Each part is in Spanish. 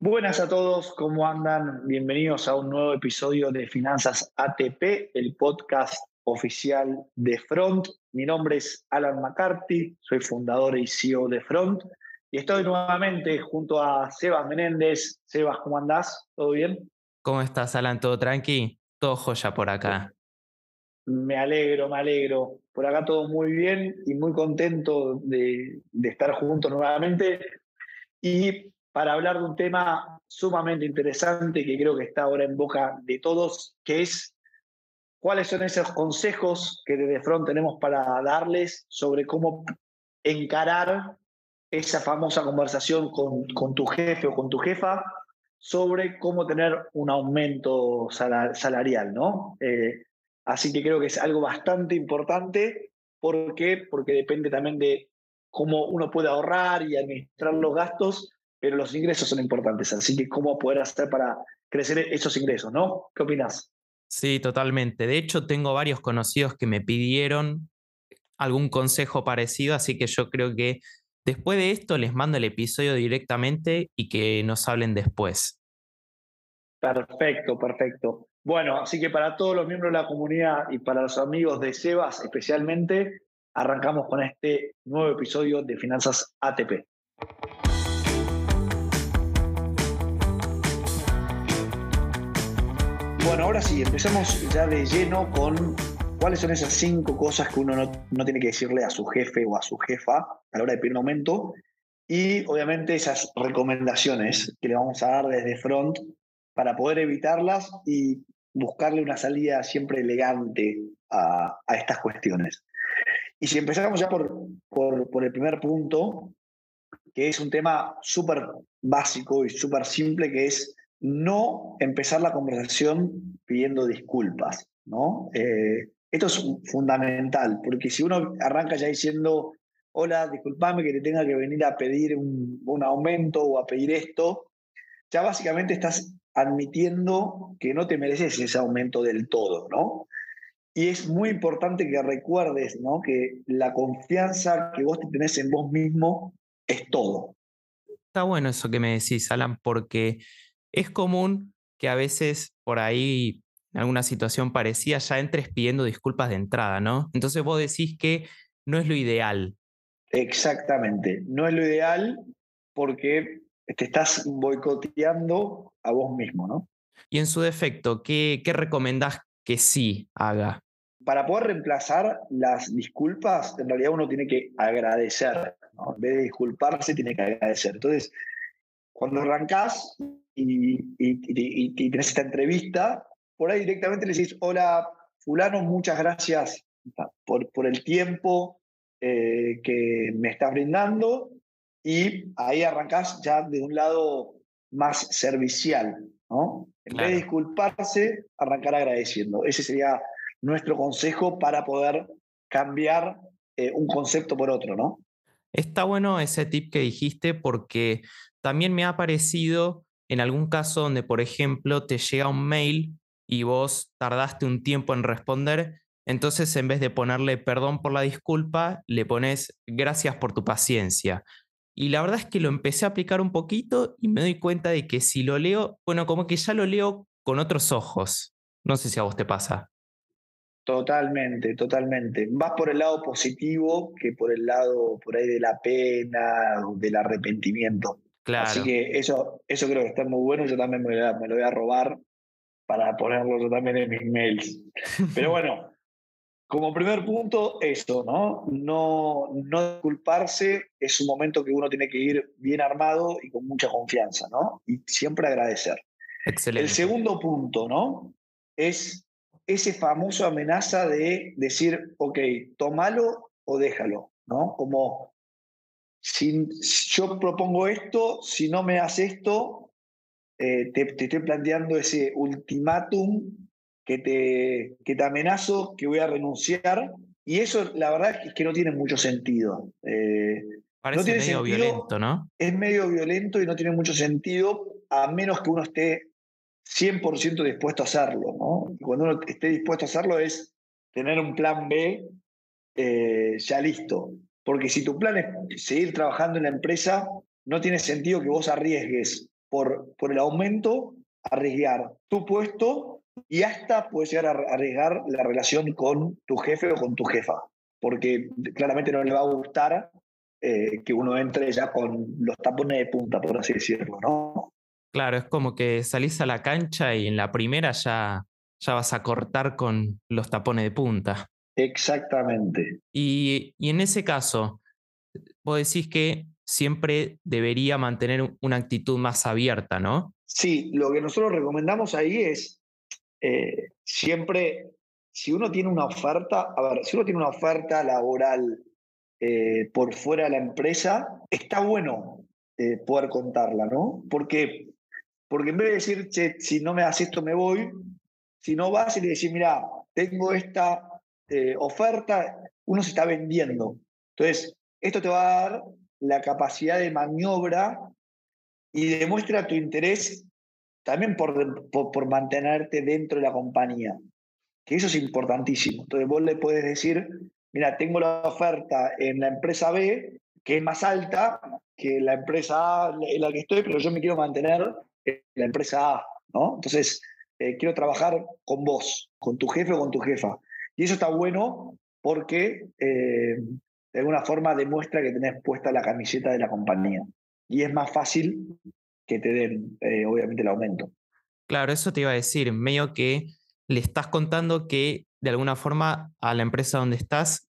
Buenas a todos, ¿cómo andan? Bienvenidos a un nuevo episodio de Finanzas ATP, el podcast oficial de Front. Mi nombre es Alan McCarthy, soy fundador y CEO de Front y estoy nuevamente junto a Sebas Menéndez. Sebas, ¿cómo andás? ¿Todo bien? ¿Cómo estás, Alan? ¿Todo tranqui? Todo joya por acá. Me alegro, me alegro. Por acá todo muy bien y muy contento de, de estar juntos nuevamente. Y para hablar de un tema sumamente interesante que creo que está ahora en boca de todos, que es cuáles son esos consejos que desde Front tenemos para darles sobre cómo encarar esa famosa conversación con, con tu jefe o con tu jefa sobre cómo tener un aumento salarial, ¿no? Eh, así que creo que es algo bastante importante. ¿Por qué? Porque depende también de cómo uno puede ahorrar y administrar los gastos pero los ingresos son importantes. Así que, ¿cómo poder hacer para crecer esos ingresos? ¿no? ¿Qué opinas? Sí, totalmente. De hecho, tengo varios conocidos que me pidieron algún consejo parecido, así que yo creo que después de esto les mando el episodio directamente y que nos hablen después. Perfecto, perfecto. Bueno, así que para todos los miembros de la comunidad y para los amigos de Sebas especialmente, arrancamos con este nuevo episodio de Finanzas ATP. Bueno, ahora sí, empezamos ya de lleno con cuáles son esas cinco cosas que uno no, tiene que decirle a su jefe o a su jefa a la hora de pedir un aumento y obviamente esas recomendaciones que le vamos a dar desde front para poder evitarlas y buscarle una salida siempre elegante a, estas cuestiones. Y si empezamos ya por, por, por el primer punto, que es un tema súper básico y súper simple, que es no empezar la conversación pidiendo disculpas, ¿no? Eh, esto es fundamental, porque si uno arranca ya diciendo, hola, discúlpame que te tenga que venir a pedir un, aumento o a pedir esto, ya básicamente estás admitiendo que no te mereces ese aumento del todo, ¿no? Y es muy importante que recuerdes, ¿no? Que la confianza que vos te tenés en vos mismo es todo. Está bueno eso que me decís, Alan, porque es común que a veces por ahí, en alguna situación parecida, ya entres pidiendo disculpas de entrada, ¿no? Entonces vos decís que no es lo ideal. Exactamente, no es lo ideal porque te estás boicoteando a vos mismo, ¿no? Y en su defecto, ¿qué, qué recomendás que sí haga? Para poder reemplazar las disculpas, en realidad uno tiene que agradecer, ¿no? En vez de disculparse, tiene que agradecer. Entonces, cuando arrancás y, y, tenés esta entrevista, por ahí directamente le decís, hola, fulano, muchas gracias por, por el tiempo eh, que me estás brindando y ahí arrancás ya de un lado más servicial, ¿no? En vez de disculparse, arrancar agradeciendo. Ese sería nuestro consejo para poder cambiar eh, un concepto por otro, ¿no? Está bueno ese tip que dijiste porque también me ha parecido en algún caso donde, por ejemplo, te llega un mail y vos tardaste un tiempo en responder, entonces en vez de ponerle perdón por la disculpa, le pones gracias por tu paciencia. Y la verdad es que lo empecé a aplicar un poquito y me doy cuenta de que si lo leo, bueno, como que ya lo leo con otros ojos. No sé si a vos te pasa. Totalmente, totalmente. Más por el lado positivo que por el lado por ahí de la pena, del arrepentimiento. Así que eso, eso creo que está muy bueno. Yo también me, lo voy a robar para ponerlo yo también en mis mails. Pero bueno, como primer punto, eso, ¿no? No, no culparse es un momento que uno tiene que ir bien armado y con mucha confianza, ¿no? Y siempre agradecer. Excelente. El segundo punto, ¿no? Es ese famoso amenaza de decir, ok, tómalo o déjalo, ¿no? Como si yo propongo esto, si no me haces esto, eh, te, estoy planteando ese ultimátum que te, que te amenazo, que voy a renunciar. Y eso, la verdad, es que no tiene mucho sentido. Eh, Parece medio violento, ¿no? Es medio violento y no tiene mucho sentido, a menos que uno esté 100% dispuesto a hacerlo. ¿no? Y cuando uno esté dispuesto a hacerlo es tener un plan B eh, ya listo. Porque si tu plan es seguir trabajando en la empresa, no tiene sentido que vos arriesgues por, por el aumento arriesgar tu puesto y hasta puedes llegar a arriesgar la relación con tu jefe o con tu jefa, porque claramente no le va a gustar eh, que uno entre ya con los tapones de punta, por así decirlo, ¿no? Claro, es como que salís a la cancha y en la primera ya, ya vas a cortar con los tapones de punta. Exactamente. Y, y en ese caso, vos decís que siempre debería mantener una actitud más abierta, ¿no? Sí, lo que nosotros recomendamos ahí es eh, siempre, si uno tiene una oferta, a ver, si uno tiene una oferta laboral eh, por fuera de la empresa, está bueno eh, poder contarla, ¿no? Porque, porque en vez de decir, che, si no me das esto me voy, si no vas y le decís, mira, tengo esta oferta, uno se está vendiendo. Entonces, esto te va a dar la capacidad de maniobra y demuestra tu interés también por, por, mantenerte dentro de la compañía, que eso es importantísimo. Entonces vos le puedes decir, mira, tengo la oferta en la empresa B, que es más alta que la empresa A en la que estoy, pero yo me quiero mantener en la empresa A, ¿no? Entonces, eh, quiero trabajar con vos, con tu jefe o con tu jefa. Y eso está bueno porque eh, de alguna forma demuestra que tenés puesta la camiseta de la compañía. Y es más fácil que te den, eh, obviamente, el aumento. Claro, eso te iba a decir, medio que le estás contando que de alguna forma a la empresa donde estás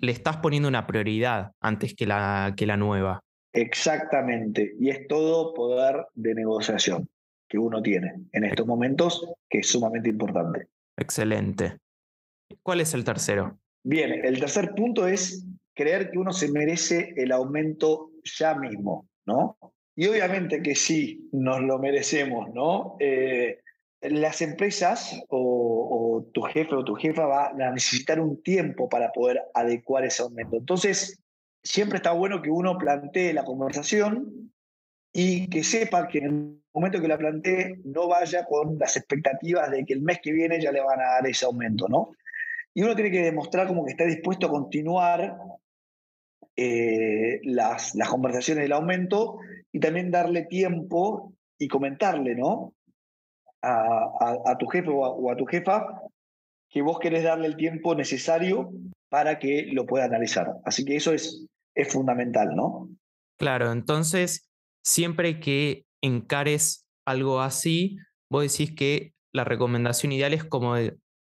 le estás poniendo una prioridad antes que la, que la nueva. Exactamente, y es todo poder de negociación que uno tiene en estos momentos, que es sumamente importante. Excelente. ¿Cuál es el tercero? Bien, el tercer punto es creer que uno se merece el aumento ya mismo, ¿no? Y obviamente que sí, nos lo merecemos, ¿no? Eh, las empresas o, tu jefe o tu jefa va a necesitar un tiempo para poder adecuar ese aumento. Entonces, siempre está bueno que uno plantee la conversación y que sepa que en el momento que la plantee no vaya con las expectativas de que el mes que viene ya le van a dar ese aumento, ¿no? Y uno tiene que demostrar como que está dispuesto a continuar eh, las, las conversaciones del aumento y también darle tiempo y comentarle, ¿no? A, tu jefe o a, tu jefa que vos querés darle el tiempo necesario para que lo pueda analizar. Así que eso es, es fundamental, ¿no? Claro, entonces, siempre que encares algo así, vos decís que la recomendación ideal es como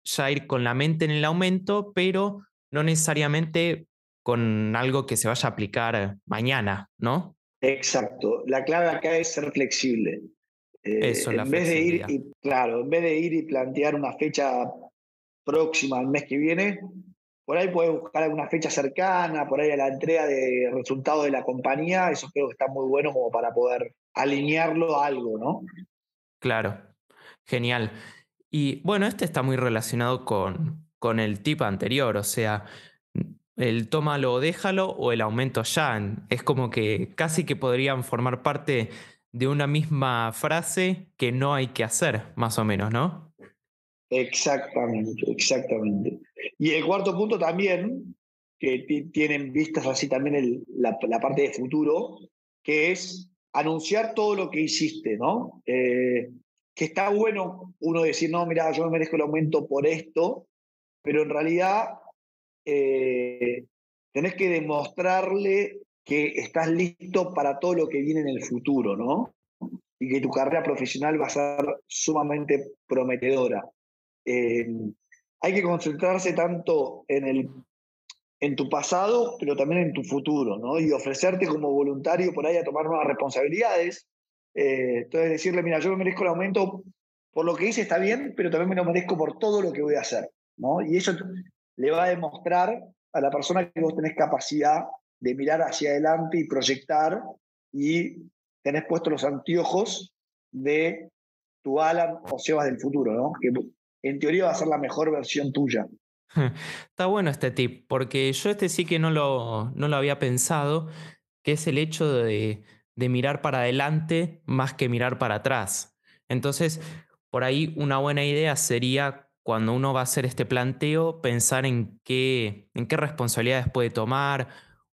ya ir con la mente en el aumento, pero no necesariamente con algo que se vaya a aplicar mañana, ¿no? Exacto. La clave acá es ser flexible. Eh, Eso, en vez de ir y, claro, en vez de ir y plantear una fecha próxima al mes que viene, por ahí puedes buscar alguna fecha cercana, por ahí a la entrega de resultados de la compañía, eso creo que está muy bueno como para poder alinearlo a algo, ¿no? Claro, genial. Y bueno, este está muy relacionado con, con el tip anterior, o sea, el tómalo o déjalo o el aumento ya. Es como que casi que podrían formar parte de una misma frase que no hay que hacer, más o menos, ¿no? Exactamente, exactamente. Y el cuarto punto también, que tienen vistas así también la, parte de futuro, que es anunciar todo lo que hiciste, ¿no? Eh, que está bueno uno decir, no, mira, yo me merezco el aumento por esto, pero en realidad eh, tenés que demostrarle que estás listo para todo lo que viene en el futuro, ¿no? Y que tu carrera profesional va a ser sumamente prometedora. Eh, hay que concentrarse tanto en, el, en tu pasado, pero también en tu futuro, ¿no? Y ofrecerte como voluntario por ahí a tomar nuevas responsabilidades. Eh, entonces decirle, mira, yo me merezco el aumento por lo que hice está bien, pero también me lo merezco por todo lo que voy a hacer, ¿no? Y eso le va a demostrar a la persona que vos tenés capacidad de mirar hacia adelante y proyectar y tenés puestos los anteojos de tu Alan o Sebas del futuro, ¿no? Que en teoría va a ser la mejor versión tuya. Está bueno este tip, porque yo este sí que no lo, no lo había pensado, que es el hecho de, de mirar para adelante más que mirar para atrás. Entonces, por ahí una buena idea sería cuando uno va a hacer este planteo, pensar en qué, en qué responsabilidades puede tomar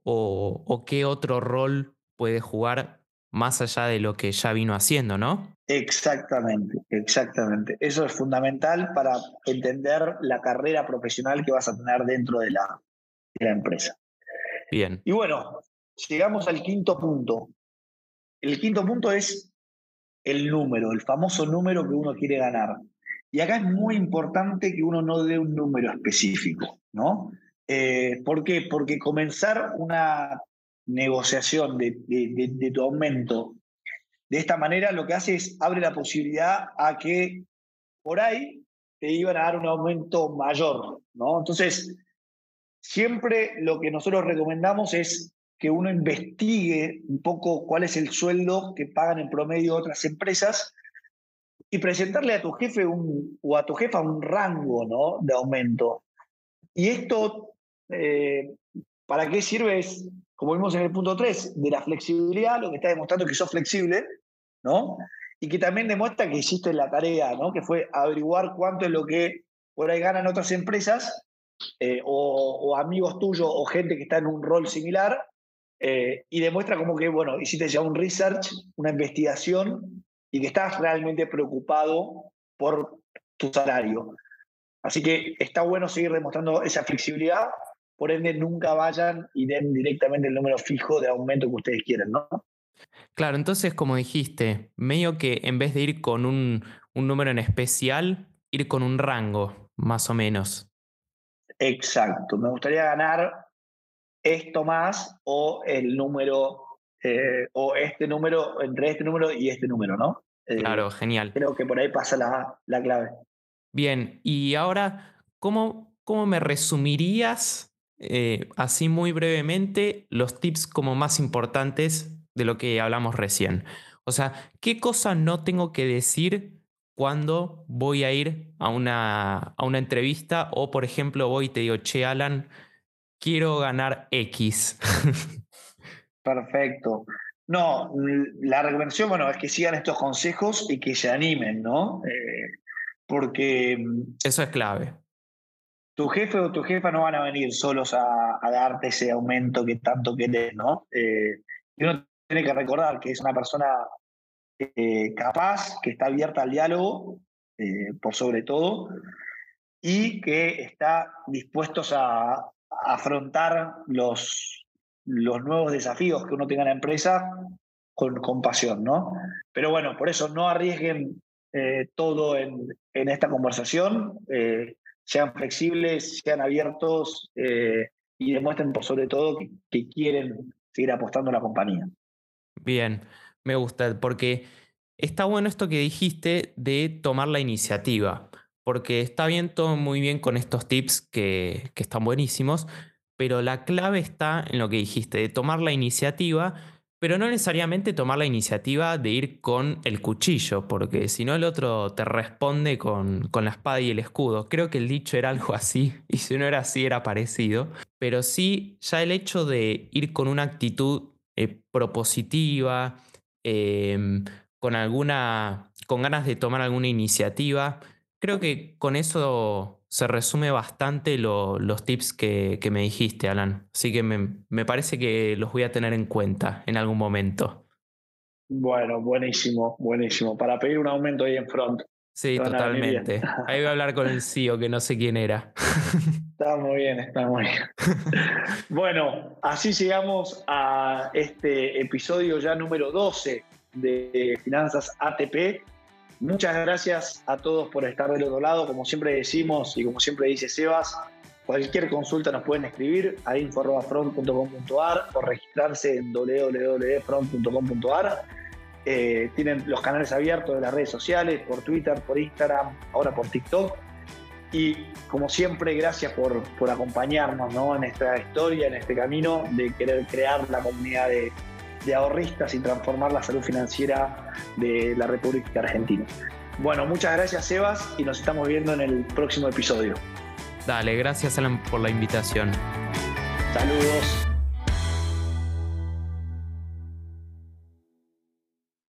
o, qué otro rol puede jugar más allá de lo que ya vino haciendo, ¿no? Exactamente, exactamente. Eso es fundamental para entender la carrera profesional que vas a tener dentro de la, de la empresa. Bien. Y bueno, llegamos al quinto punto. El quinto punto es el número, el famoso número que uno quiere ganar. Y acá es muy importante que uno no dé un número específico, ¿no? Eh, ¿Por qué? Porque comenzar una negociación de, de, tu aumento de esta manera lo que hace es abre la posibilidad a que por ahí te iban a dar un aumento mayor, ¿no? Entonces, siempre lo que nosotros recomendamos es que uno investigue un poco cuál es el sueldo que pagan en promedio otras empresas y presentarle a tu jefe un, o a tu jefa un rango ¿no? de aumento. Y esto, eh, ¿para qué sirve? Es, como vimos en el punto 3, de la flexibilidad, lo que está demostrando que sos flexible, ¿no? Y que también demuestra que hiciste la tarea, ¿no? Que fue averiguar cuánto es lo que por ahí ganan otras empresas eh, o, amigos tuyos o gente que está en un rol similar eh, y demuestra como que, bueno, hiciste ya un research, una investigación y que estás realmente preocupado por tu salario. Así que está bueno seguir demostrando esa flexibilidad, por ende nunca vayan y den directamente el número fijo de aumento que ustedes quieran, ¿no? Claro, entonces como dijiste, medio que en vez de ir con un, un número en especial, ir con un rango, más o menos. Exacto, me gustaría ganar esto más o el número eh, o este número, entre este número y este número, ¿no? Eh, claro, genial. Creo que por ahí pasa la, la clave. Bien, y ahora, ¿cómo, cómo me resumirías, eh, así muy brevemente, los tips como más importantes de lo que hablamos recién? O sea, ¿qué cosas no tengo que decir cuando voy a ir a una, a una entrevista o, por ejemplo, voy y te digo, che, Alan, quiero ganar X? Perfecto. No, la recomendación, bueno, es que sigan estos consejos y que se animen, ¿no? Eh, porque... Mm, Eso es clave. Tu jefe o tu jefa no van a venir solos a, darte ese aumento que tanto querés, ¿no? Eh, y uno tiene que recordar que es una persona eh, capaz, que está abierta al diálogo, por sobre todo, y que está dispuestos a afrontar los, los nuevos desafíos que uno tenga en la empresa con, compasión, ¿no? Pero bueno, por eso no arriesguen eh, todo en, en, esta conversación, eh, sean flexibles, sean abiertos eh, y demuestren por sobre todo que, que, quieren seguir apostando a la compañía. Bien, me gusta, porque está bueno esto que dijiste de tomar la iniciativa, porque está bien todo muy bien con estos tips que, que están buenísimos, pero la clave está en lo que dijiste, de tomar la iniciativa, pero no necesariamente tomar la iniciativa de ir con el cuchillo, porque si no el otro te responde con, con, la espada y el escudo. Creo que el dicho era algo así, y si no era así era parecido, pero sí ya el hecho de ir con una actitud eh, propositiva, em, con alguna, con ganas de tomar alguna iniciativa, creo que con eso se resume bastante los tips que, me dijiste, Alan. Así que me, parece que los voy a tener en cuenta en algún momento. Bueno, buenísimo, buenísimo. Para pedir un aumento ahí en front. Sí, totalmente. Ahí voy a hablar con el CEO, que no sé quién era. Está muy bien, está muy bien. bueno, así llegamos a este episodio ya número 12 de Finanzas ATP. Muchas gracias a todos por estar del otro lado. Como siempre decimos y como siempre dice Sebas, cualquier consulta nos pueden escribir a info.front.com.ar o registrarse en www.front.com.ar. Eh, tienen los canales abiertos de las redes sociales, por Twitter, por Instagram, ahora por TikTok. Y como siempre, gracias por, por acompañarnos ¿no? en esta historia, en este camino de querer crear la comunidad de de ahorristas y transformar la salud financiera de la República Argentina. Bueno, muchas gracias Sebas y nos estamos viendo en el próximo episodio. Dale, gracias Alan por la invitación. Saludos.